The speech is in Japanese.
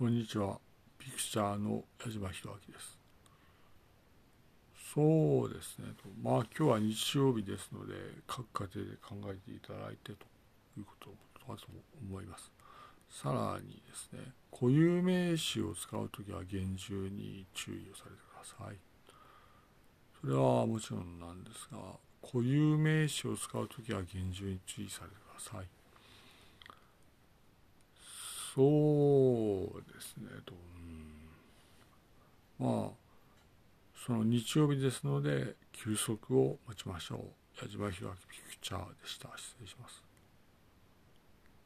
こんにちは。ピクチャーの矢島弘明です。そうですね。まあ今日は日曜日ですので、各家庭で考えていただいてということだと思います。さらにですね、固有名詞を使うときは厳重に注意をされてください。それはもちろんなんですが、固有名詞を使うときは厳重に注意されてください。そうですねと、うん、まあその日曜日ですので休息を待ちましょう。矢島弘明ピクチャーでした。失礼します。